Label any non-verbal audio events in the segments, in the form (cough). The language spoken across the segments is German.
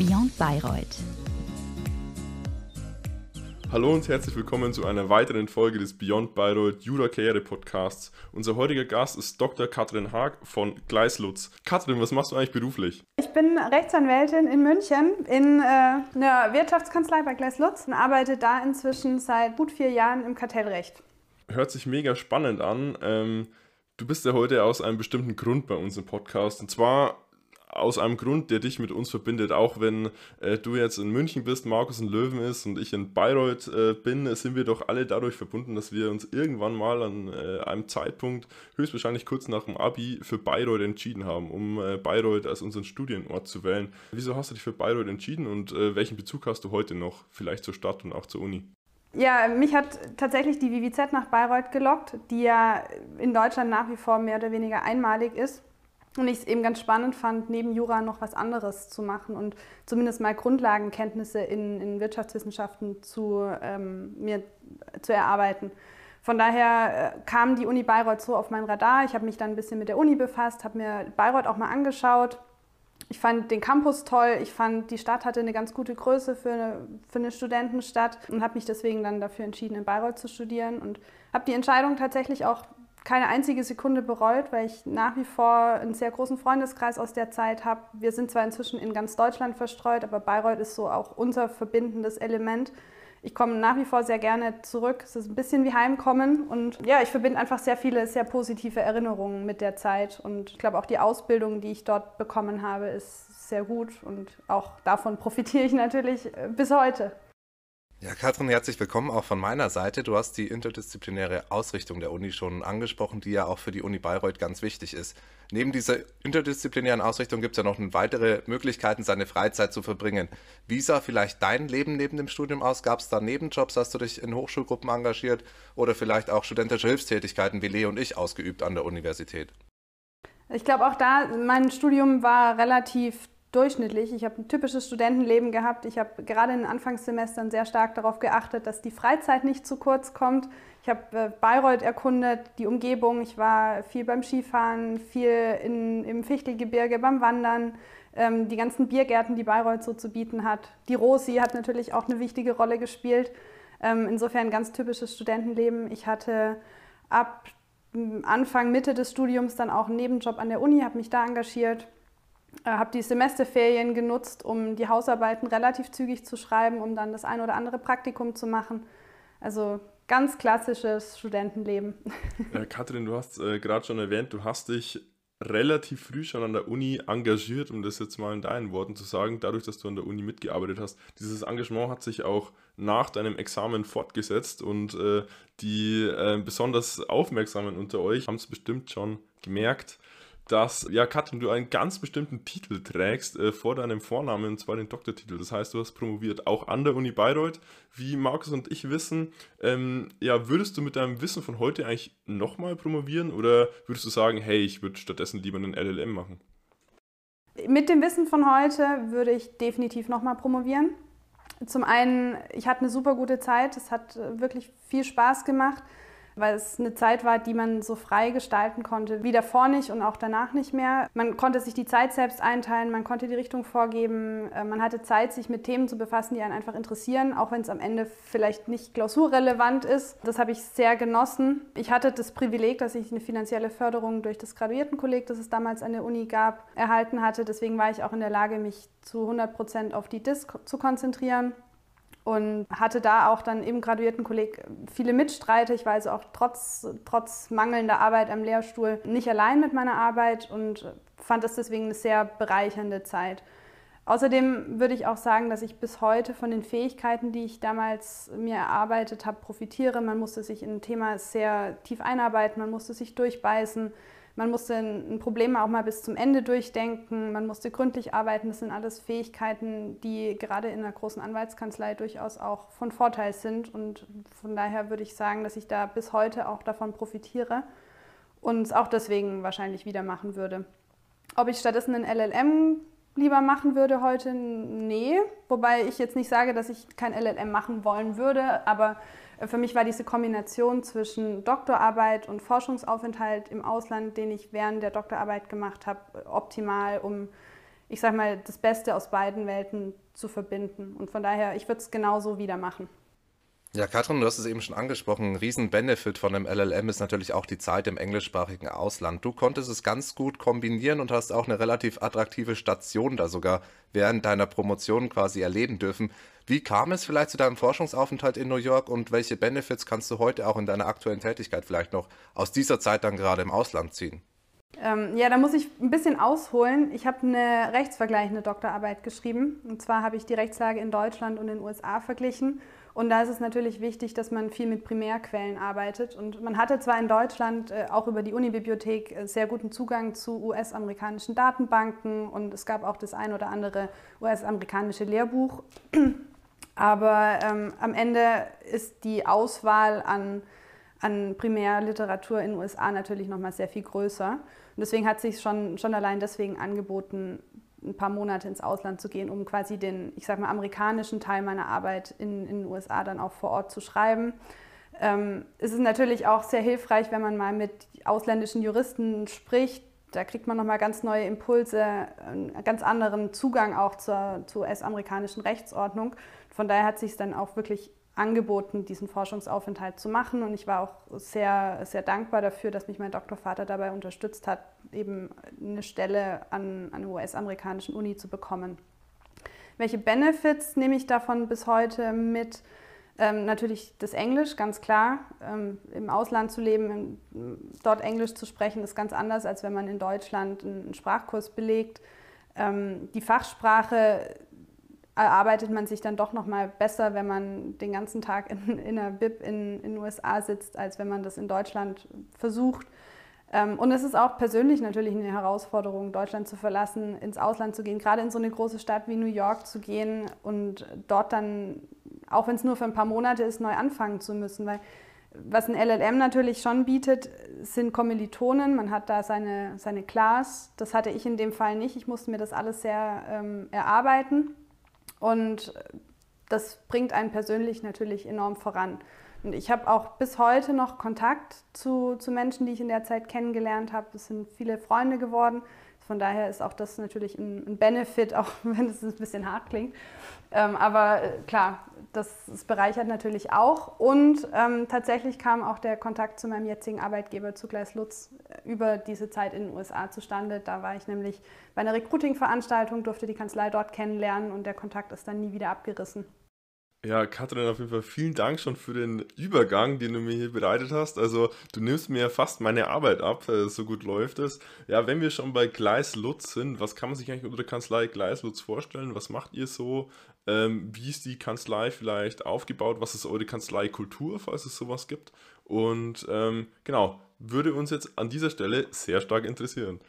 Beyond Bayreuth. Hallo und herzlich willkommen zu einer weiteren Folge des Beyond Bayreuth Jura Karriere Podcasts. Unser heutiger Gast ist Dr. Katrin Haag von Gleislutz. Katrin, was machst du eigentlich beruflich? Ich bin Rechtsanwältin in München in äh, einer Wirtschaftskanzlei bei Gleislutz und arbeite da inzwischen seit gut vier Jahren im Kartellrecht. Hört sich mega spannend an. Ähm, du bist ja heute aus einem bestimmten Grund bei uns im Podcast. Und zwar aus einem Grund, der dich mit uns verbindet. Auch wenn äh, du jetzt in München bist, Markus in Löwen ist und ich in Bayreuth äh, bin, sind wir doch alle dadurch verbunden, dass wir uns irgendwann mal an äh, einem Zeitpunkt, höchstwahrscheinlich kurz nach dem Abi, für Bayreuth entschieden haben, um äh, Bayreuth als unseren Studienort zu wählen. Wieso hast du dich für Bayreuth entschieden und äh, welchen Bezug hast du heute noch, vielleicht zur Stadt und auch zur Uni? Ja, mich hat tatsächlich die WWZ nach Bayreuth gelockt, die ja in Deutschland nach wie vor mehr oder weniger einmalig ist. Und ich es eben ganz spannend fand, neben Jura noch was anderes zu machen und zumindest mal Grundlagenkenntnisse in, in Wirtschaftswissenschaften zu, ähm, mir zu erarbeiten. Von daher äh, kam die Uni Bayreuth so auf mein Radar. Ich habe mich dann ein bisschen mit der Uni befasst, habe mir Bayreuth auch mal angeschaut. Ich fand den Campus toll. Ich fand, die Stadt hatte eine ganz gute Größe für eine, für eine Studentenstadt und habe mich deswegen dann dafür entschieden, in Bayreuth zu studieren und habe die Entscheidung tatsächlich auch keine einzige Sekunde bereut, weil ich nach wie vor einen sehr großen Freundeskreis aus der Zeit habe. Wir sind zwar inzwischen in ganz Deutschland verstreut, aber Bayreuth ist so auch unser verbindendes Element. Ich komme nach wie vor sehr gerne zurück. Es ist ein bisschen wie Heimkommen und ja, ich verbinde einfach sehr viele sehr positive Erinnerungen mit der Zeit und ich glaube auch die Ausbildung, die ich dort bekommen habe, ist sehr gut und auch davon profitiere ich natürlich äh, bis heute. Ja, Katrin, herzlich willkommen auch von meiner Seite. Du hast die interdisziplinäre Ausrichtung der Uni schon angesprochen, die ja auch für die Uni Bayreuth ganz wichtig ist. Neben dieser interdisziplinären Ausrichtung gibt es ja noch weitere Möglichkeiten, seine Freizeit zu verbringen. Wie sah vielleicht dein Leben neben dem Studium aus? Gab es da Nebenjobs? Hast du dich in Hochschulgruppen engagiert oder vielleicht auch studentische Hilfstätigkeiten wie Leo und ich ausgeübt an der Universität? Ich glaube auch da, mein Studium war relativ durchschnittlich. Ich habe ein typisches Studentenleben gehabt. Ich habe gerade in den Anfangssemestern sehr stark darauf geachtet, dass die Freizeit nicht zu kurz kommt. Ich habe äh, Bayreuth erkundet, die Umgebung. Ich war viel beim Skifahren, viel in, im Fichtelgebirge beim Wandern. Ähm, die ganzen Biergärten, die Bayreuth so zu bieten hat. Die Rosi hat natürlich auch eine wichtige Rolle gespielt. Ähm, insofern ganz typisches Studentenleben. Ich hatte ab Anfang, Mitte des Studiums dann auch einen Nebenjob an der Uni, habe mich da engagiert habe die Semesterferien genutzt, um die Hausarbeiten relativ zügig zu schreiben, um dann das ein oder andere Praktikum zu machen. Also ganz klassisches Studentenleben. (laughs) Äh, Katrin, du hast äh, gerade schon erwähnt, du hast dich relativ früh schon an der Uni engagiert, um das jetzt mal in deinen Worten zu sagen, dadurch, dass du an der Uni mitgearbeitet hast. Dieses Engagement hat sich auch nach deinem Examen fortgesetzt und äh, die äh, besonders Aufmerksamen unter euch haben es bestimmt schon gemerkt dass, ja, Katrin, du einen ganz bestimmten Titel trägst äh, vor deinem Vornamen, und zwar den Doktortitel. Das heißt, du hast promoviert, auch an der Uni Bayreuth. Wie Markus und ich wissen, ähm, ja, würdest du mit deinem Wissen von heute eigentlich nochmal promovieren oder würdest du sagen, hey, ich würde stattdessen lieber einen LLM machen? Mit dem Wissen von heute würde ich definitiv nochmal promovieren. Zum einen, ich hatte eine super gute Zeit, es hat äh, wirklich viel Spaß gemacht weil es eine Zeit war, die man so frei gestalten konnte, wie davor nicht und auch danach nicht mehr. Man konnte sich die Zeit selbst einteilen, man konnte die Richtung vorgeben, äh, man hatte Zeit, sich mit Themen zu befassen, die einen einfach interessieren, auch wenn es am Ende vielleicht nicht klausurrelevant ist. Das habe ich sehr genossen. Ich hatte das Privileg, dass ich eine finanzielle Förderung durch das Graduiertenkolleg, das es damals an der Uni gab, erhalten hatte. Deswegen war ich auch in der Lage, mich zu 100 Prozent auf die DIS zu konzentrieren und hatte da auch dann im Graduiertenkolleg viele Mitstreiter. Ich war also auch trotz, trotz mangelnder Arbeit am Lehrstuhl nicht allein mit meiner Arbeit und fand das deswegen eine sehr bereichernde Zeit. Außerdem würde ich auch sagen, dass ich bis heute von den Fähigkeiten, die ich damals mir erarbeitet habe, profitiere. Man musste sich in ein Thema sehr tief einarbeiten, man musste sich durchbeißen. Man musste ein Problem auch mal bis zum Ende durchdenken, man musste gründlich arbeiten. Das sind alles Fähigkeiten, die gerade in einer großen Anwaltskanzlei durchaus auch von Vorteil sind. Und von daher würde ich sagen, dass ich da bis heute auch davon profitiere und es auch deswegen wahrscheinlich wieder machen würde. Ob ich stattdessen einen LLM lieber machen würde heute? Nee. Wobei ich jetzt nicht sage, dass ich kein LLM machen wollen würde, aber für mich war diese Kombination zwischen Doktorarbeit und Forschungsaufenthalt im Ausland, den ich während der Doktorarbeit gemacht habe, optimal, um ich sag mal, das Beste aus beiden Welten zu verbinden. Und von daher, ich würde es genauso wieder machen. Ja, Katrin, du hast es eben schon angesprochen. Ein Riesen-Benefit von einem LLM ist natürlich auch die Zeit im englischsprachigen Ausland. Du konntest es ganz gut kombinieren und hast auch eine relativ attraktive Station da sogar während deiner Promotion quasi erleben dürfen. Wie kam es vielleicht zu deinem Forschungsaufenthalt in New York und welche Benefits kannst du heute auch in deiner aktuellen Tätigkeit vielleicht noch aus dieser Zeit dann gerade im Ausland ziehen? Ähm, ja, da muss ich ein bisschen ausholen. Ich habe eine rechtsvergleichende Doktorarbeit geschrieben. Und zwar habe ich die Rechtslage in Deutschland und in den USA verglichen und da ist es natürlich wichtig, dass man viel mit Primärquellen arbeitet. Und man hatte zwar in Deutschland äh, auch über die Unibibliothek äh, sehr guten Zugang zu US-amerikanischen Datenbanken und es gab auch das ein oder andere US-amerikanische Lehrbuch. (clears throat) Aber ähm, am Ende ist die Auswahl an, an Primärliteratur in den USA natürlich nochmal sehr viel größer. Und deswegen hat sich schon, schon allein deswegen angeboten, ein paar Monate ins Ausland zu gehen, um quasi den, ich sag mal, amerikanischen Teil meiner Arbeit in, in den USA dann auch vor Ort zu schreiben. Ähm, es ist natürlich auch sehr hilfreich, wenn man mal mit ausländischen Juristen spricht. Da kriegt man nochmal ganz neue Impulse, einen ganz anderen Zugang auch zur, zur US-amerikanischen Rechtsordnung. Von daher hat sich es dann auch wirklich angeboten, diesen Forschungsaufenthalt zu machen. Und ich war auch sehr, sehr dankbar dafür, dass mich mein Doktorvater dabei unterstützt hat, eben eine Stelle an, an einer US-amerikanischen Uni zu bekommen. Welche Benefits nehme ich davon bis heute mit? Ähm, natürlich das Englisch, ganz klar. Ähm, Im Ausland zu leben, dort Englisch zu sprechen, ist ganz anders, als wenn man in Deutschland einen Sprachkurs belegt. Ähm, die Fachsprache erarbeitet man sich dann doch noch mal besser, wenn man den ganzen Tag in, in einer Bib in, in den USA sitzt, als wenn man das in Deutschland versucht. Ähm, und es ist auch persönlich natürlich eine Herausforderung, Deutschland zu verlassen, ins Ausland zu gehen, gerade in so eine große Stadt wie New York zu gehen und dort dann, auch wenn es nur für ein paar Monate ist, neu anfangen zu müssen. Weil was ein LLM natürlich schon bietet, sind Kommilitonen. Man hat da seine, seine Class. Das hatte ich in dem Fall nicht. Ich musste mir das alles sehr ähm, erarbeiten. Und das bringt einen persönlich natürlich enorm voran. Und ich habe auch bis heute noch Kontakt zu, zu Menschen, die ich in der Zeit kennengelernt habe. Es sind viele Freunde geworden. Von daher ist auch das natürlich ein, ein Benefit, (laughs) auch wenn es ein bisschen hart klingt. Ähm, aber äh, klar, das, das, bereichert natürlich auch. Und ähm, tatsächlich kam auch der Kontakt zu meinem jetzigen Arbeitgeber, zu Gleis Lutz, äh, über diese Zeit in den USA zustande. Da war ich nämlich bei einer Recruiting-Veranstaltung, durfte die Kanzlei dort kennenlernen und der Kontakt ist dann nie wieder abgerissen. Ja, Katrin, auf jeden Fall vielen Dank schon für den Übergang, den du mir hier bereitet hast. Also, du nimmst mir fast meine Arbeit ab, äh, so gut läuft es. Ja, wenn wir schon bei Gleis Lutz sind, was kann man sich eigentlich unter der Kanzlei Gleis Lutz vorstellen? Was macht ihr so? Ähm, wie ist die Kanzlei vielleicht aufgebaut? Was ist eure Kanzleikultur, falls es sowas gibt? Und ähm, genau, würde uns jetzt an dieser Stelle sehr stark interessieren.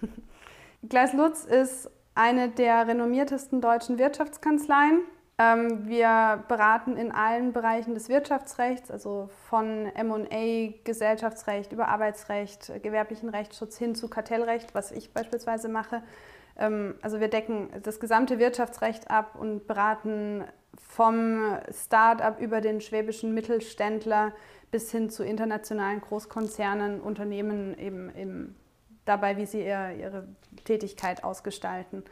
(laughs) Gleis Lutz ist eine der renommiertesten deutschen Wirtschaftskanzleien wir beraten in allen Bereichen des Wirtschaftsrechts, also von MA, Gesellschaftsrecht über Arbeitsrecht, gewerblichen Rechtsschutz hin zu Kartellrecht, was ich beispielsweise mache. Ähm, also wir decken das gesamte Wirtschaftsrecht ab und beraten vom Start-up über den schwäbischen Mittelständler bis hin zu internationalen Großkonzernen, Unternehmen eben, eben dabei, wie sie ihre Tätigkeit ausgestalten.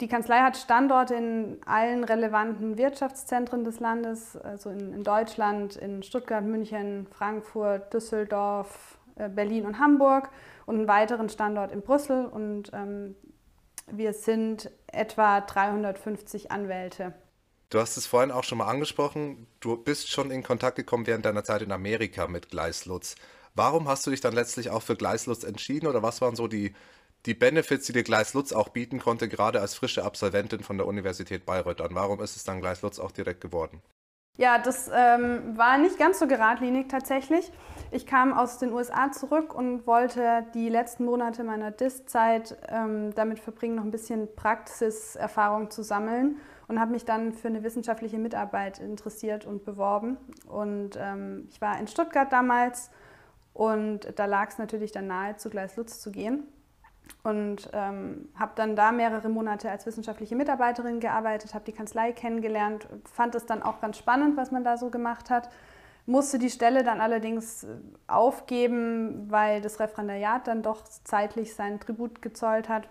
Die Kanzlei hat Standorte in allen relevanten Wirtschaftszentren des Landes, also in, in Deutschland, in Stuttgart, München, Frankfurt, Düsseldorf, äh, Berlin und Hamburg und einen weiteren Standort in Brüssel. Und ähm, wir sind etwa 350 Anwälte. Du hast es vorhin auch schon mal angesprochen. Du bist schon in Kontakt gekommen während deiner Zeit in Amerika mit Gleislutz. Warum hast du dich dann letztlich auch für Gleislutz entschieden oder was waren so die die Benefits, die dir Gleis Lutz auch bieten konnte, gerade als frische Absolventin von der Universität Bayreuth an. Warum ist es dann Gleis Lutz auch direkt geworden? Ja, das ähm, war nicht ganz so geradlinig tatsächlich. Ich kam aus den USA zurück und wollte die letzten Monate meiner DIS-Zeit ähm, damit verbringen, noch ein bisschen Praxiserfahrung zu sammeln und habe mich dann für eine wissenschaftliche Mitarbeit interessiert und beworben. Und ähm, ich war in Stuttgart damals und da lag es natürlich dann nahe, zu Gleis Lutz zu gehen und ähm, habe dann da mehrere Monate als wissenschaftliche Mitarbeiterin gearbeitet, habe die Kanzlei kennengelernt, fand es dann auch ganz spannend, was man da so gemacht hat, musste die Stelle dann allerdings äh, aufgeben, weil das Referendariat dann doch zeitlich seinen Tribut gezollt hat.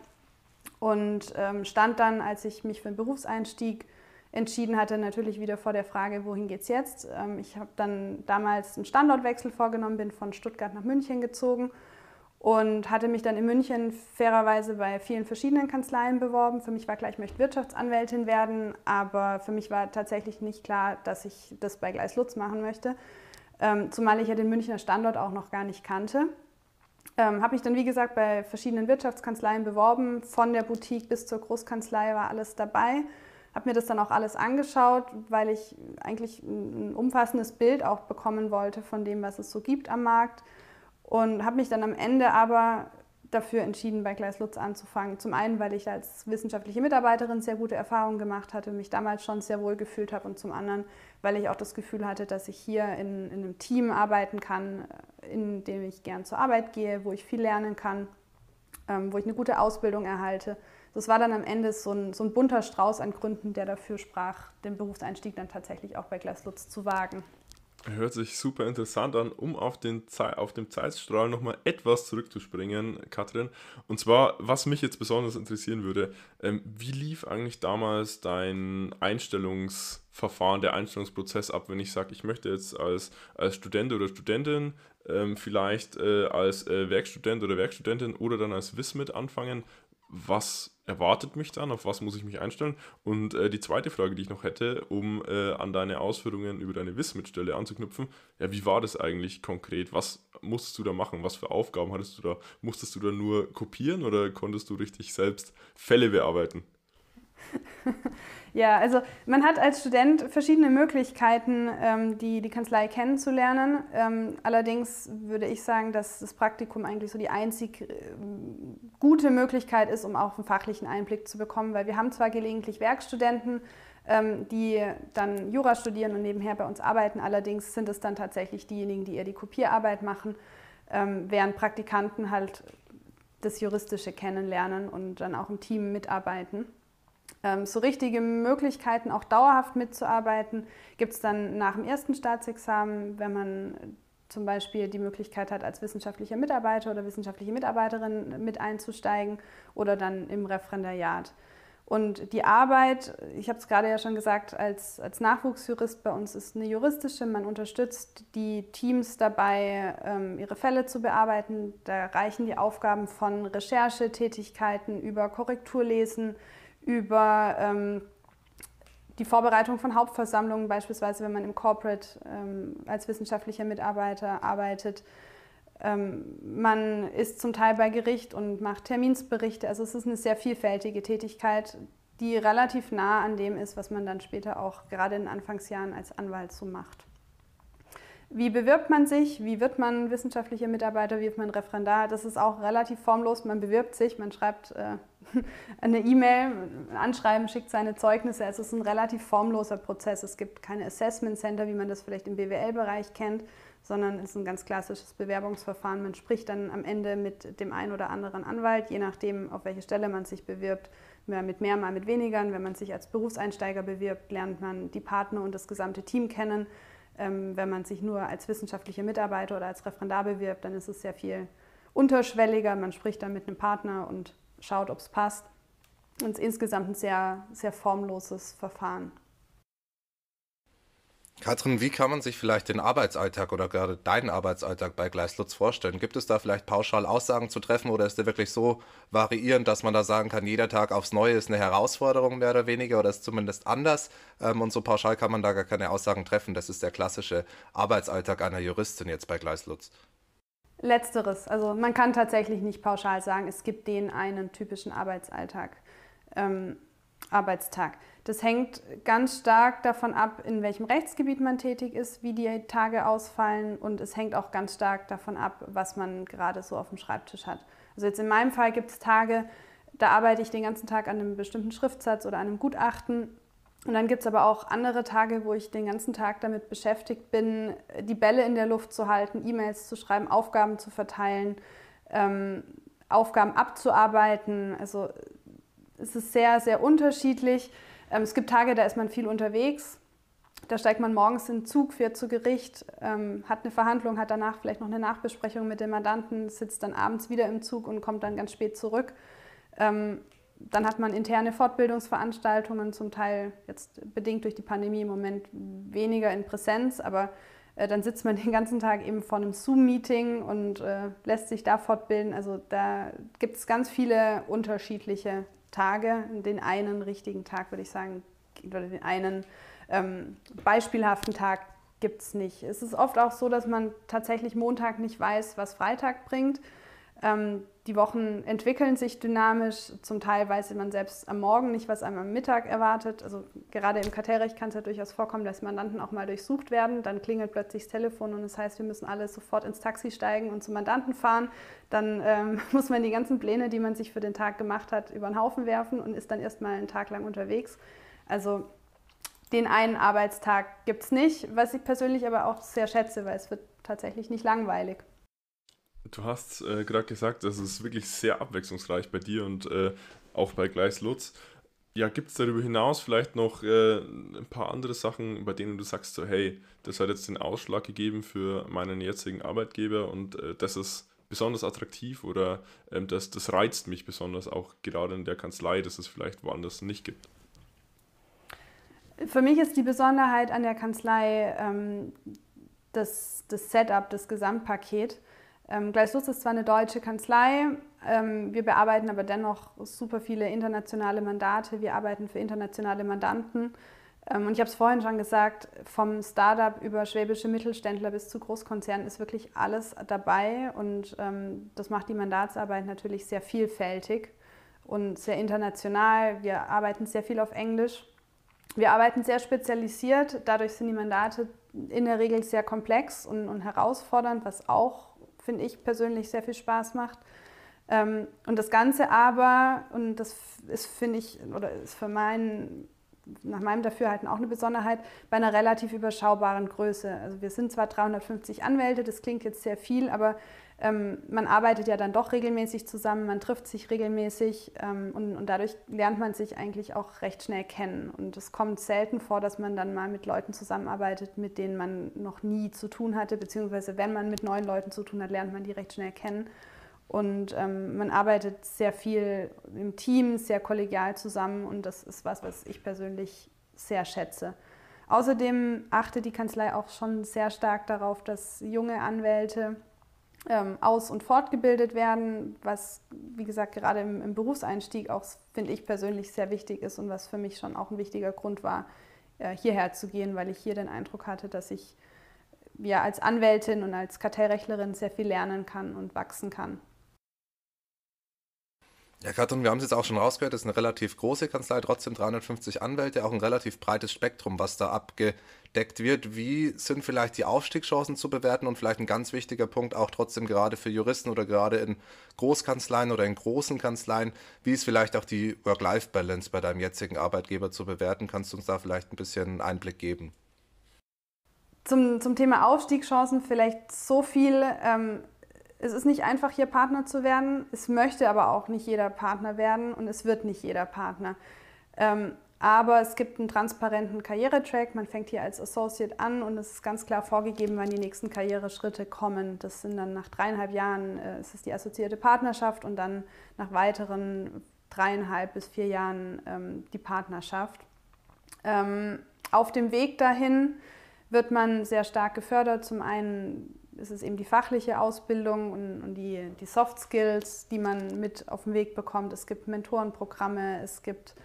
und ähm, stand dann, als ich mich für einen Berufseinstieg entschieden hatte, natürlich wieder vor der Frage, wohin geht es jetzt. Ähm, ich habe dann damals einen Standortwechsel vorgenommen, bin von Stuttgart nach München gezogen und hatte mich dann in München fairerweise bei vielen verschiedenen Kanzleien beworben. Für mich war klar, ich möchte Wirtschaftsanwältin werden, aber für mich war tatsächlich nicht klar, dass ich das bei Gleis Lutz machen möchte, ähm, zumal ich ja den Münchner Standort auch noch gar nicht kannte. Ähm, habe mich dann, wie gesagt, bei verschiedenen Wirtschaftskanzleien beworben. Von der Boutique bis zur Großkanzlei war alles dabei. Habe mir das dann auch alles angeschaut, weil ich eigentlich ein umfassendes Bild auch bekommen wollte von dem, was es so gibt am Markt. Und habe mich dann am Ende aber dafür entschieden, bei Gleis Lutz anzufangen. Zum einen, weil ich als wissenschaftliche Mitarbeiterin sehr gute Erfahrungen gemacht hatte, mich damals schon sehr wohl gefühlt habe und zum anderen, weil ich auch das Gefühl hatte, dass ich hier in, in einem Team arbeiten kann, in dem ich gern zur Arbeit gehe, wo ich viel lernen kann, ähm, wo ich eine gute Ausbildung erhalte. Das war dann am Ende so ein, so ein bunter Strauß an Gründen, der dafür sprach, den Berufseinstieg dann tatsächlich auch bei Gleis Lutz zu wagen. Hört sich super interessant an, um auf, den auf dem Zeitstrahl nochmal etwas zurückzuspringen, Katrin. Und zwar, was mich jetzt besonders interessieren würde, ähm, wie lief eigentlich damals dein Einstellungsverfahren, der Einstellungsprozess ab, wenn ich sage, ich möchte jetzt als, als Student oder Studentin, ähm, vielleicht äh, als äh, Werkstudent oder Werkstudentin oder dann als Wismit anfangen? Was erwartet mich dann, auf was muss ich mich einstellen? Und äh, die zweite Frage, die ich noch hätte, um äh, an deine Ausführungen über deine Wismit-Stelle anzuknüpfen, ja, wie war das eigentlich konkret? Was musstest du da machen? Was für Aufgaben hattest du da? Musstest du da nur kopieren oder konntest du richtig selbst Fälle bearbeiten? (laughs) Ja, also man hat als Student verschiedene Möglichkeiten, ähm, die, die Kanzlei kennenzulernen. Ähm, allerdings würde ich sagen, dass das Praktikum eigentlich so die einzig äh, gute Möglichkeit ist, um auch einen fachlichen Einblick zu bekommen, weil wir haben zwar gelegentlich Werkstudenten, ähm, die dann Jura studieren und nebenher bei uns arbeiten, allerdings sind es dann tatsächlich diejenigen, die eher die Kopierarbeit machen, ähm, während Praktikanten halt das Juristische kennenlernen und dann auch im Team mitarbeiten. Ähm, so richtige Möglichkeiten, auch dauerhaft mitzuarbeiten, gibt es dann nach dem ersten Staatsexamen, wenn man zum Beispiel die Möglichkeit hat, als wissenschaftlicher Mitarbeiter oder wissenschaftliche Mitarbeiterin mit einzusteigen oder dann im Referendariat. Und die Arbeit, ich habe es gerade ja schon gesagt, als, als Nachwuchsjurist bei uns ist eine juristische. Man unterstützt die Teams dabei, ähm, ihre Fälle zu bearbeiten. Da reichen die Aufgaben von Recherchetätigkeiten über Korrekturlesen, über ähm, die Vorbereitung von Hauptversammlungen, beispielsweise wenn man im Corporate ähm, als wissenschaftlicher Mitarbeiter arbeitet. Ähm, man ist zum Teil bei Gericht und macht Terminsberichte. Also es ist eine sehr vielfältige Tätigkeit, die relativ nah an dem ist, was man dann später auch gerade in den Anfangsjahren als Anwalt so macht. Wie bewirbt man sich? Wie wird man wissenschaftlicher Mitarbeiter? Wie wird man Referendar? Das ist auch relativ formlos. Man bewirbt sich, man schreibt äh, (laughs) eine E-Mail, ein Anschreiben, schickt seine Zeugnisse. Es ist ein relativ formloser Prozess. Es gibt keine Assessment Center, wie man das vielleicht im BWL-Bereich kennt, sondern es ist ein ganz klassisches Bewerbungsverfahren. Man spricht dann am Ende mit dem einen oder anderen Anwalt, je nachdem, auf welche Stelle man sich bewirbt. Mehr mit mehr, mal mit weniger. Wenn man sich als Berufseinsteiger bewirbt, lernt man die Partner und das gesamte Team kennen wenn man sich nur als wissenschaftlicher Mitarbeiter oder als Referendar bewirbt, dann ist es sehr viel unterschwelliger. Man spricht dann mit einem Partner und schaut, ob es passt. Und es ist insgesamt ein sehr, sehr formloses Verfahren. Katrin, wie kann man sich vielleicht den Arbeitsalltag oder gerade deinen Arbeitsalltag bei Gleis Lutz vorstellen? Gibt es da vielleicht pauschal Aussagen zu treffen oder ist der wirklich so variierend, dass man da sagen kann, jeder Tag aufs Neue ist eine Herausforderung mehr oder weniger oder ist zumindest anders? Ähm, und so pauschal kann man da gar keine Aussagen treffen. Das ist der klassische Arbeitsalltag einer Juristin jetzt bei Gleis Lutz. Letzteres. Also man kann tatsächlich nicht pauschal sagen, es gibt den einen typischen Arbeitsalltag, ähm, Arbeitstag. Das hängt ganz stark davon ab, in welchem Rechtsgebiet man tätig ist, wie die Tage ausfallen und es hängt auch ganz stark davon ab, was man gerade so auf dem Schreibtisch hat. Also jetzt in meinem Fall gibt es Tage, da arbeite ich den ganzen Tag an einem bestimmten Schriftsatz oder einem Gutachten und dann gibt es aber auch andere Tage, wo ich den ganzen Tag damit beschäftigt bin, die Bälle in der Luft zu halten, E-Mails zu schreiben, Aufgaben zu verteilen, ähm, Aufgaben abzuarbeiten. Also es ist sehr, sehr unterschiedlich. Ähm, es gibt Tage, da ist man viel unterwegs. Da steigt man morgens in den Zug, fährt zu Gericht, ähm, hat eine Verhandlung, hat danach vielleicht noch eine Nachbesprechung mit dem Mandanten, sitzt dann abends wieder im Zug und kommt dann ganz spät zurück. Ähm, dann hat man interne Fortbildungsveranstaltungen, zum Teil jetzt bedingt durch die Pandemie im Moment weniger in Präsenz, aber äh, dann sitzt man (laughs) den ganzen Tag eben vor einem Zoom-Meeting und äh, lässt sich da fortbilden. Also da gibt es ganz viele unterschiedliche Tage. Den einen richtigen Tag würde ich sagen, oder den einen ähm, beispielhaften Tag gibt es nicht. Es ist oft auch so, dass man tatsächlich Montag nicht weiß, was Freitag bringt. Ähm, die Wochen entwickeln sich dynamisch. Zum Teil weiß man selbst am Morgen nicht, was einem am Mittag erwartet. Also gerade im Kartellrecht kann es ja durchaus vorkommen, dass Mandanten auch mal durchsucht werden. Dann klingelt plötzlich das Telefon und das heißt, wir müssen alle sofort ins Taxi steigen und zum Mandanten fahren. Dann ähm, (laughs) muss man die ganzen Pläne, die man sich für den Tag gemacht hat, über den Haufen werfen und ist dann erstmal einen Tag lang unterwegs. Also den einen Arbeitstag gibt es nicht, was ich persönlich aber auch sehr schätze, weil es wird tatsächlich nicht langweilig. Du hast äh, gerade gesagt, das ist wirklich sehr abwechslungsreich bei dir und äh, auch bei Gleis Lutz. Ja, gibt es darüber hinaus vielleicht noch äh, ein paar andere Sachen, bei denen du sagst, so, hey, das hat jetzt den Ausschlag gegeben für meinen jetzigen Arbeitgeber und äh, das ist besonders attraktiv oder ähm, das, das reizt mich besonders auch gerade in der Kanzlei, dass es vielleicht woanders nicht gibt? Für mich ist die Besonderheit an der Kanzlei ähm, das, das Setup, das Gesamtpaket. Ähm, Lutz ist zwar eine deutsche Kanzlei, ähm, wir bearbeiten aber dennoch super viele internationale Mandate. Wir arbeiten für internationale Mandanten. Ähm, und ich habe es vorhin schon gesagt, vom Startup über schwäbische Mittelständler bis zu Großkonzernen ist wirklich alles dabei. Und ähm, das macht die Mandatsarbeit natürlich sehr vielfältig und sehr international. Wir arbeiten sehr viel auf Englisch. Wir arbeiten sehr spezialisiert. Dadurch sind die Mandate in der Regel sehr komplex und, und herausfordernd, was auch finde ich persönlich sehr viel Spaß macht. Ähm, und das Ganze aber, und das ist, finde ich, oder ist für meinen, nach meinem Dafürhalten auch eine Besonderheit, bei einer relativ überschaubaren Größe. Also wir sind zwar 350 Anwälte, das klingt jetzt sehr viel, aber ähm, man arbeitet ja dann doch regelmäßig zusammen, man trifft sich regelmäßig ähm, und, und, dadurch lernt man sich eigentlich auch recht schnell kennen. Und es kommt selten vor, dass man dann mal mit Leuten zusammenarbeitet, mit denen man noch nie zu tun hatte, beziehungsweise wenn man mit neuen Leuten zu tun hat, lernt man die recht schnell kennen. Und ähm, man arbeitet sehr viel im Team, sehr kollegial zusammen und das ist was, was ich persönlich sehr schätze. Außerdem achtet die Kanzlei auch schon sehr stark darauf, dass junge Anwälte ähm, aus- und fortgebildet werden, was, wie gesagt, gerade im, im Berufseinstieg auch, finde ich persönlich, sehr wichtig ist und was für mich schon auch ein wichtiger Grund war, äh, hierher zu gehen, weil ich hier den Eindruck hatte, dass ich ja als Anwältin und als Kartellrechtlerin sehr viel lernen kann und wachsen kann. Ja, Katrin, wir haben es jetzt auch schon rausgehört, das ist eine relativ große Kanzlei, trotzdem 350 Anwälte, auch ein relativ breites Spektrum, was da abgedeckt wird. Wie sind vielleicht die Aufstiegschancen zu bewerten und vielleicht ein ganz wichtiger Punkt auch trotzdem gerade für Juristen oder gerade in Großkanzleien oder in großen Kanzleien, wie ist vielleicht auch die Work-Life-Balance bei deinem jetzigen Arbeitgeber zu bewerten? Kannst du uns da vielleicht ein bisschen Einblick geben? Zum, zum Thema Aufstiegschancen vielleicht so viel. Ähm, es ist nicht einfach, hier Partner zu werden. Es möchte aber auch nicht jeder Partner werden und es wird nicht jeder Partner. Ähm, aber es gibt einen transparenten Karrieretrack. Man fängt hier als Associate an und es ist ganz klar vorgegeben, wann die nächsten Karriereschritte kommen. Das sind dann nach dreieinhalb Jahren äh, ist die assoziierte Partnerschaft und dann nach weiteren dreieinhalb bis vier Jahren ähm, die Partnerschaft. Ähm, auf dem Weg dahin wird man sehr stark gefördert. Zum einen ist es eben die fachliche Ausbildung und, und, die, die Soft Skills, die man mit auf den Weg bekommt. Es gibt Mentorenprogramme, es gibt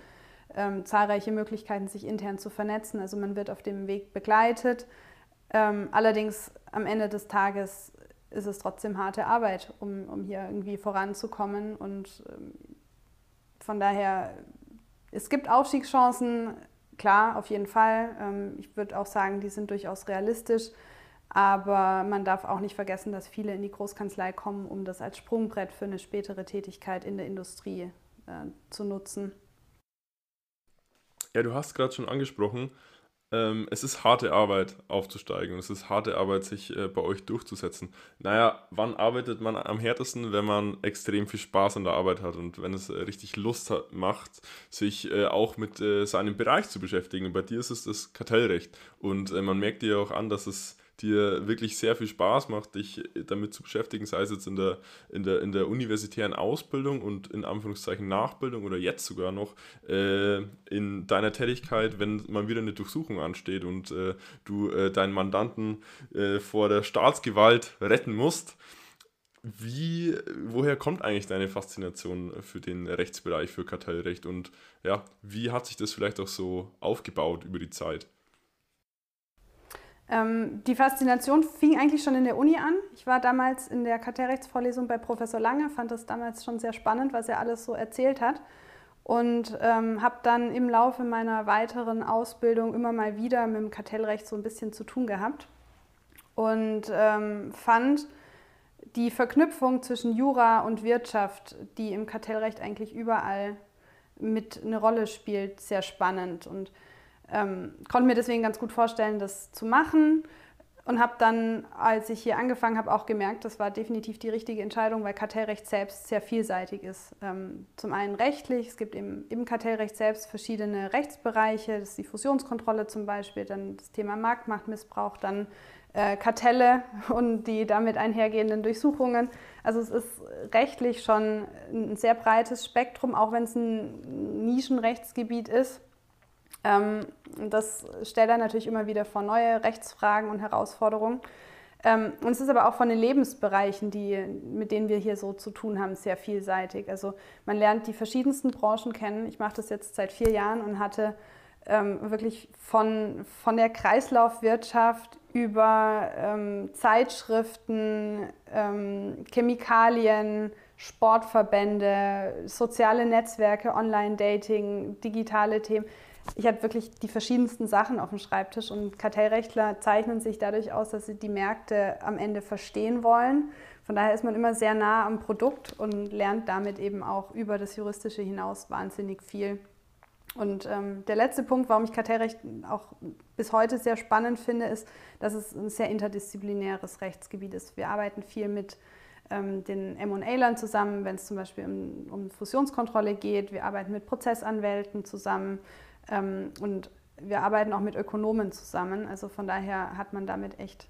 ähm, zahlreiche Möglichkeiten, sich intern zu vernetzen. Also man wird auf dem Weg begleitet. Ähm, allerdings am Ende des Tages ist es trotzdem harte Arbeit, um, um hier irgendwie voranzukommen. Und ähm, von daher, es gibt Aufstiegschancen, klar, auf jeden Fall. Ähm, ich würde auch sagen, die sind durchaus realistisch. Aber man darf auch nicht vergessen, dass viele in die Großkanzlei kommen, um das als Sprungbrett für eine spätere Tätigkeit in der Industrie äh, zu nutzen. Ja, du hast gerade schon angesprochen, ähm, es ist harte Arbeit aufzusteigen und es ist harte Arbeit, sich äh, bei euch durchzusetzen. Naja, wann arbeitet man am härtesten, wenn man extrem viel Spaß an der Arbeit hat und wenn es äh, richtig Lust hat, macht, sich äh, auch mit äh, seinem Bereich zu beschäftigen. Bei dir ist es das Kartellrecht und äh, man merkt dir auch an, dass es dir wirklich sehr viel Spaß macht, dich damit zu beschäftigen, sei es jetzt in der, in der, in der universitären Ausbildung und in Anführungszeichen Nachbildung oder jetzt sogar noch äh, in deiner Tätigkeit, wenn mal wieder eine Durchsuchung ansteht und äh, du äh, deinen Mandanten äh, vor der Staatsgewalt retten musst. Wie, woher kommt eigentlich deine Faszination für den Rechtsbereich, für Kartellrecht und ja, wie hat sich das vielleicht auch so aufgebaut über die Zeit? Ähm, die Faszination fing eigentlich schon in der Uni an. Ich war damals in der Kartellrechtsvorlesung bei Professor Lange, fand das damals schon sehr spannend, was er alles so erzählt hat. Und ähm, habe dann im Laufe meiner weiteren Ausbildung immer mal wieder mit dem Kartellrecht so ein bisschen zu tun gehabt. Und ähm, fand die Verknüpfung zwischen Jura und Wirtschaft, die im Kartellrecht eigentlich überall mit eine Rolle spielt, sehr spannend. Und ähm, konnte mir deswegen ganz gut vorstellen, das zu machen und habe dann, als ich hier angefangen habe, auch gemerkt, das war definitiv die richtige Entscheidung, weil Kartellrecht selbst sehr vielseitig ist. Ähm, zum einen rechtlich, es gibt eben im Kartellrecht selbst verschiedene Rechtsbereiche, das ist die Fusionskontrolle zum Beispiel, dann das Thema Marktmachtmissbrauch, dann äh, Kartelle (laughs) und die damit einhergehenden Durchsuchungen. Also es ist rechtlich schon ein sehr breites Spektrum, auch wenn es ein Nischenrechtsgebiet ist. Ähm, das stellt dann natürlich immer wieder vor neue Rechtsfragen und Herausforderungen. Ähm, und es ist aber auch von den Lebensbereichen, die, mit denen wir hier so zu tun haben, sehr vielseitig. Also man lernt die verschiedensten Branchen kennen. Ich mache das jetzt seit vier Jahren und hatte ähm, wirklich von, von der Kreislaufwirtschaft über ähm, Zeitschriften, ähm, Chemikalien, Sportverbände, soziale Netzwerke, Online-Dating, digitale Themen ich hatte wirklich die verschiedensten Sachen auf dem Schreibtisch und Kartellrechtler zeichnen sich dadurch aus, dass sie die Märkte am Ende verstehen wollen. Von daher ist man immer sehr nah am Produkt und lernt damit eben auch über das Juristische hinaus wahnsinnig viel. Und ähm, der letzte Punkt, warum ich Kartellrecht auch bis heute sehr spannend finde, ist, dass es ein sehr interdisziplinäres Rechtsgebiet ist. Wir arbeiten viel mit ähm, den M&A-Lern zusammen, wenn es zum Beispiel um, um Fusionskontrolle geht. Wir arbeiten mit Prozessanwälten zusammen. Ähm, und wir arbeiten auch mit Ökonomen zusammen. Also von daher hat man damit echt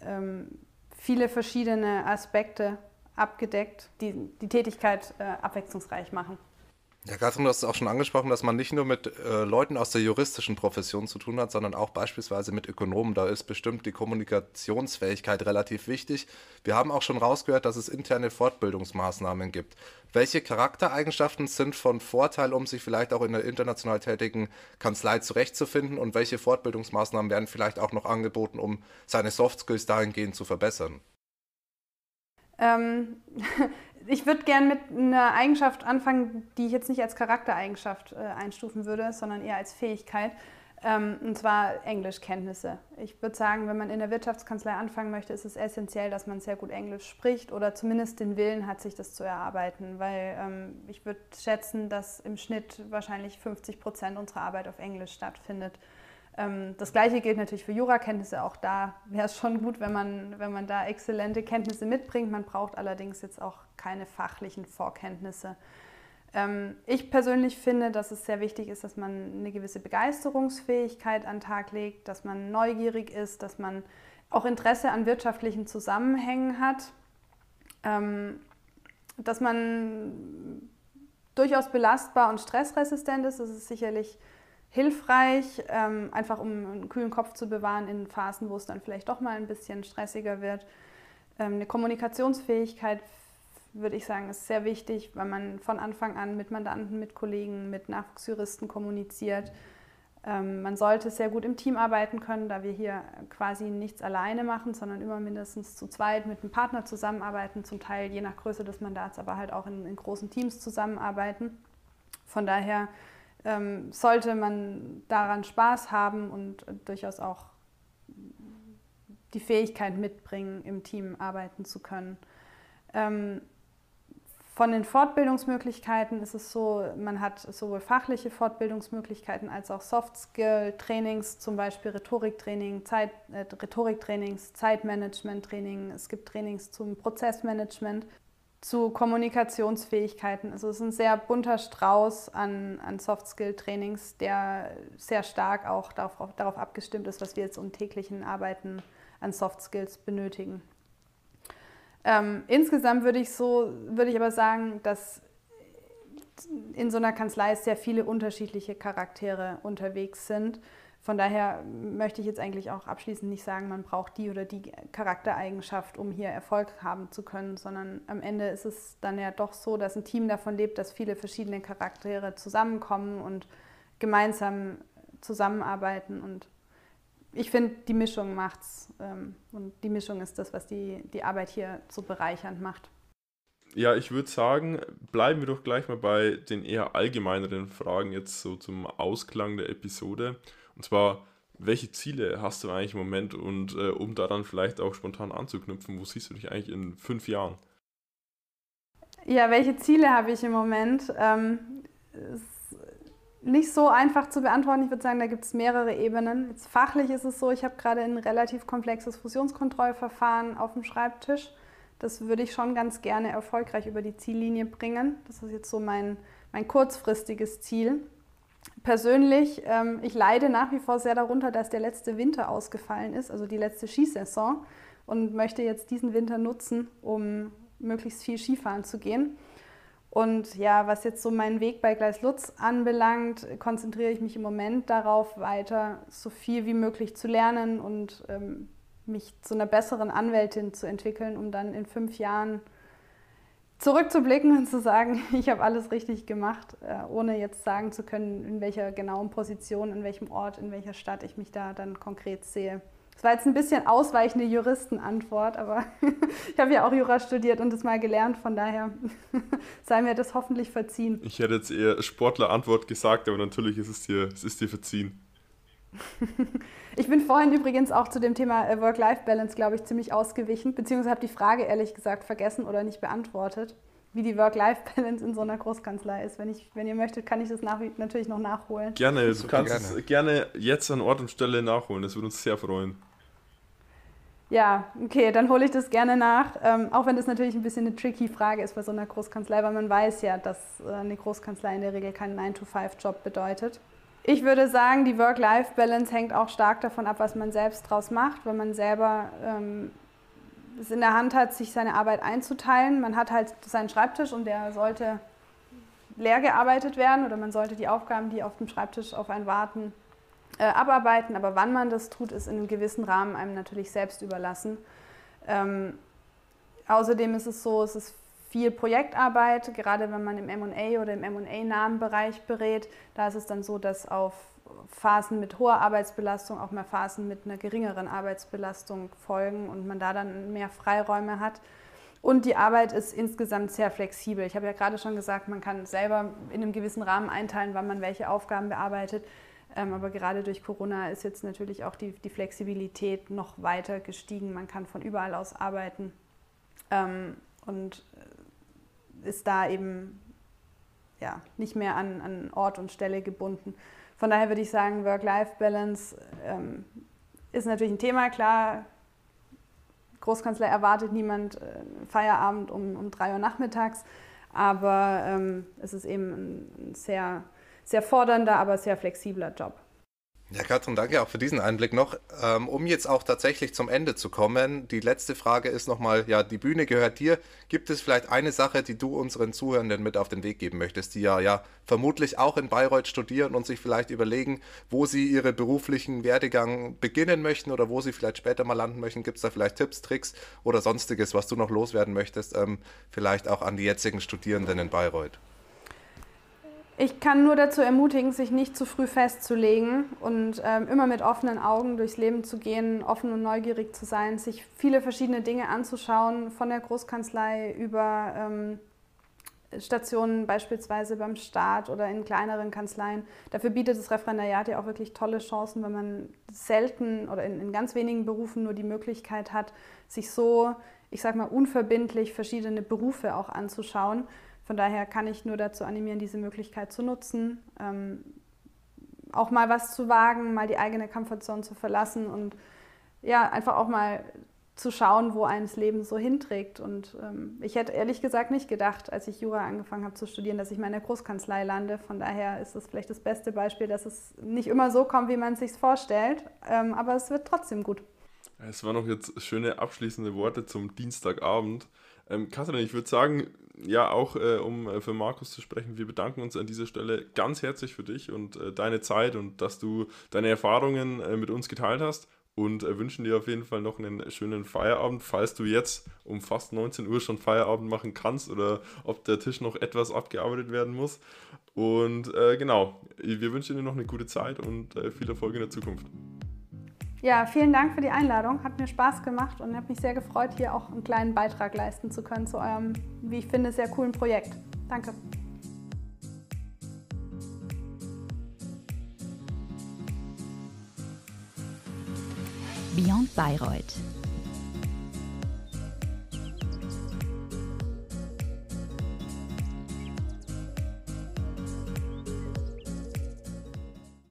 ähm, viele verschiedene Aspekte abgedeckt, die die Tätigkeit äh, abwechslungsreich machen. Ja, Katrin, du hast es auch schon angesprochen, dass man nicht nur mit äh, Leuten aus der juristischen Profession zu tun hat, sondern auch beispielsweise mit Ökonomen. Da ist bestimmt die Kommunikationsfähigkeit relativ wichtig. Wir haben auch schon rausgehört, dass es interne Fortbildungsmaßnahmen gibt. Welche Charaktereigenschaften sind von Vorteil, um sich vielleicht auch in der international tätigen Kanzlei zurechtzufinden? Und welche Fortbildungsmaßnahmen werden vielleicht auch noch angeboten, um seine Soft Skills dahingehend zu verbessern? Ähm, (laughs) ich würde gerne mit einer Eigenschaft anfangen, die ich jetzt nicht als Charaktereigenschaft äh, einstufen würde, sondern eher als Fähigkeit. Ähm, und zwar Englischkenntnisse. Ich würde sagen, wenn man in der Wirtschaftskanzlei anfangen möchte, ist es essentiell, dass man sehr gut Englisch spricht oder zumindest den Willen hat, sich das zu erarbeiten. Weil ähm, ich würde schätzen, dass im Schnitt wahrscheinlich 50 Prozent unserer Arbeit auf Englisch stattfindet. Ähm, das gleiche gilt natürlich für Jurakenntnisse. Auch da wäre es schon gut, wenn man, wenn man da exzellente Kenntnisse mitbringt. Man braucht allerdings jetzt auch keine fachlichen Vorkenntnisse. Ähm, ich persönlich finde, dass es sehr wichtig ist, dass man eine gewisse Begeisterungsfähigkeit an den Tag legt, dass man neugierig ist, dass man auch Interesse an wirtschaftlichen Zusammenhängen hat, ähm, dass man durchaus belastbar und stressresistent ist. Das ist sicherlich hilfreich, ähm, einfach um einen kühlen Kopf zu bewahren in Phasen, wo es dann vielleicht doch mal ein bisschen stressiger wird. Ähm, eine Kommunikationsfähigkeit, würde ich sagen, ist sehr wichtig, weil man von Anfang an mit Mandanten, mit Kollegen, mit Nachwuchsjuristen kommuniziert. Ähm, man sollte sehr gut im Team arbeiten können, da wir hier quasi nichts alleine machen, sondern immer mindestens zu zweit mit einem Partner zusammenarbeiten, zum Teil je nach Größe des Mandats, aber halt auch in, in großen Teams zusammenarbeiten. Von daher ähm, sollte man daran Spaß haben und durchaus auch die Fähigkeit mitbringen, im Team arbeiten zu können. Ähm, von den Fortbildungsmöglichkeiten ist es so, man hat sowohl fachliche Fortbildungsmöglichkeiten als auch Soft-Skill-Trainings, zum Beispiel Rhetoriktraining, Zeit, äh, Rhetoriktrainings, Zeitmanagement-Training. Es gibt Trainings zum Prozessmanagement zu Kommunikationsfähigkeiten. Also es ist ein sehr bunter Strauß an, an Soft-Skill-Trainings, der sehr stark auch darauf, darauf abgestimmt ist, was wir jetzt im täglichen Arbeiten an Soft Skills benötigen. Ähm, insgesamt würde ich so, würde ich aber sagen, dass in so einer Kanzlei sehr viele unterschiedliche Charaktere unterwegs sind. Von daher möchte ich jetzt eigentlich auch abschließend nicht sagen, man braucht die oder die Charaktereigenschaft, um hier Erfolg haben zu können, sondern am Ende ist es dann ja doch so, dass ein Team davon lebt, dass viele verschiedene Charaktere zusammenkommen und gemeinsam zusammenarbeiten. Und ich finde, die Mischung macht's. Ähm, und die Mischung ist das, was die, die Arbeit hier so bereichernd macht. Ja, ich würde sagen, bleiben wir doch gleich mal bei den eher allgemeineren Fragen jetzt so zum Ausklang der Episode. Und zwar, welche Ziele hast du eigentlich im Moment und äh, um daran vielleicht auch spontan anzuknüpfen, wo siehst du dich eigentlich in fünf Jahren? Ja, welche Ziele habe ich im Moment? Ähm, ist nicht so einfach zu beantworten. Ich würde sagen, da gibt es mehrere Ebenen. Jetzt fachlich ist es so, ich habe gerade ein relativ komplexes Fusionskontrollverfahren auf dem Schreibtisch. Das würde ich schon ganz gerne erfolgreich über die Ziellinie bringen. Das ist jetzt so mein, mein kurzfristiges Ziel persönlich, ähm, ich leide nach wie vor sehr darunter, dass der letzte Winter ausgefallen ist, also die letzte Skisaison und möchte jetzt diesen Winter nutzen, um möglichst viel Skifahren zu gehen. Und ja, was jetzt so meinen Weg bei Gleis Lutz anbelangt, konzentriere ich mich im Moment darauf, weiter so viel wie möglich zu lernen und ähm, mich zu einer besseren Anwältin zu entwickeln, um dann in fünf Jahren zurückzublicken und zu sagen, (laughs) ich habe alles richtig gemacht, äh, ohne jetzt sagen zu können, in welcher genauen Position, in welchem Ort, in welcher Stadt ich mich da dann konkret sehe. Das war jetzt ein bisschen ausweichende Juristenantwort, aber (laughs) ich habe ja auch Jura studiert und das mal gelernt, von daher (laughs) sei mir das hoffentlich verziehen. Ich hätte jetzt eher Sportlerantwort gesagt, aber natürlich ist es dir, es ist dir verziehen. Ich bin vorhin übrigens auch zu dem Thema äh, Work-Life-Balance, glaube ich, ziemlich ausgewichen, beziehungsweise habe die Frage ehrlich gesagt vergessen oder nicht beantwortet, wie die Work-Life-Balance in so einer Großkanzlei ist. Wenn, ich, wenn ihr möchtet, kann ich das nach, natürlich noch nachholen. Gerne, du kannst gerne. es gerne jetzt an Ort und Stelle nachholen, das würde uns sehr freuen. Ja, okay, dann hole ich das gerne nach. Ähm, auch wenn das natürlich ein bisschen eine tricky Frage ist bei so einer Großkanzlei, weil man weiß ja, dass äh, eine Großkanzlei in der Regel keinen 9-to-5-Job bedeutet. Ich würde sagen, die Work-Life-Balance hängt auch stark davon ab, was man selbst draus macht, wenn man selber ähm, es in der Hand hat, sich seine Arbeit einzuteilen. Man hat halt seinen Schreibtisch und der sollte leer gearbeitet werden oder man sollte die Aufgaben, die auf dem Schreibtisch auf einen warten, äh, abarbeiten. Aber wann man das tut, ist in einem gewissen Rahmen einem natürlich selbst überlassen. Ähm, außerdem ist es so, es ist viel Projektarbeit, gerade wenn man im MA oder im MA-nahen Bereich berät. Da ist es dann so, dass auf Phasen mit hoher Arbeitsbelastung auch mehr Phasen mit einer geringeren Arbeitsbelastung folgen und man da dann mehr Freiräume hat. Und die Arbeit ist insgesamt sehr flexibel. Ich habe ja gerade schon gesagt, man kann selber in einem gewissen Rahmen einteilen, wann man welche Aufgaben bearbeitet. Ähm, aber gerade durch Corona ist jetzt natürlich auch die, die Flexibilität noch weiter gestiegen. Man kann von überall aus arbeiten. Ähm, und ist da eben ja, nicht mehr an, an Ort und Stelle gebunden. Von daher würde ich sagen, Work-Life-Balance ähm, ist natürlich ein Thema. Klar, Großkanzler erwartet niemand äh, Feierabend um, um drei Uhr nachmittags, aber ähm, es ist eben ein, ein sehr, sehr fordernder, aber sehr flexibler Job. Ja, Katrin, danke auch für diesen Einblick noch. Ähm, um jetzt auch tatsächlich zum Ende zu kommen, die letzte Frage ist nochmal, ja, die Bühne gehört dir. Gibt es vielleicht eine Sache, die du unseren Zuhörenden mit auf den Weg geben möchtest, die ja, ja vermutlich auch in Bayreuth studieren und sich vielleicht überlegen, wo sie ihre beruflichen Werdegang beginnen möchten oder wo sie vielleicht später mal landen möchten? Gibt es da vielleicht Tipps, Tricks oder sonstiges, was du noch loswerden möchtest, ähm, vielleicht auch an die jetzigen Studierenden in Bayreuth? Ich kann nur dazu ermutigen, sich nicht zu früh festzulegen und ähm, immer mit offenen Augen durchs Leben zu gehen, offen und neugierig zu sein, sich viele verschiedene Dinge anzuschauen, von der Großkanzlei über ähm, Stationen beispielsweise beim Staat oder in kleineren Kanzleien. Dafür bietet das Referendariat ja auch wirklich tolle Chancen, weil man selten oder in, in ganz wenigen Berufen nur die Möglichkeit hat, sich so, ich sag mal, unverbindlich verschiedene Berufe auch anzuschauen von daher kann ich nur dazu animieren, diese Möglichkeit zu nutzen, ähm, auch mal was zu wagen, mal die eigene Comfortzone zu verlassen und ja, einfach auch mal zu schauen, wo eines Leben so hinträgt. Und ähm, ich hätte ehrlich gesagt nicht gedacht, als ich Jura angefangen habe zu studieren, dass ich mal in der Großkanzlei lande. Von daher ist es vielleicht das beste Beispiel, dass es nicht immer so kommt, wie man es sich vorstellt, ähm, aber es wird trotzdem gut. Es waren noch jetzt schöne abschließende Worte zum Dienstagabend. Ähm, Katrin, ich würde sagen, ja, auch äh, um äh, für Markus zu sprechen, wir bedanken uns an dieser Stelle ganz herzlich für dich und äh, deine Zeit und dass du deine Erfahrungen äh, mit uns geteilt hast und äh, wünschen dir auf jeden Fall noch einen schönen Feierabend, falls du jetzt um fast 19 Uhr schon Feierabend machen kannst oder ob der Tisch noch etwas abgearbeitet werden muss. Und äh, genau, wir wünschen dir noch eine gute Zeit und viel Erfolg in der Zukunft. Ja, vielen Dank für die Einladung. Hat mir Spaß gemacht und habe mich sehr gefreut, hier auch einen kleinen Beitrag leisten zu können zu eurem, wie ich finde, sehr coolen Projekt. Danke. Beyond Bayreuth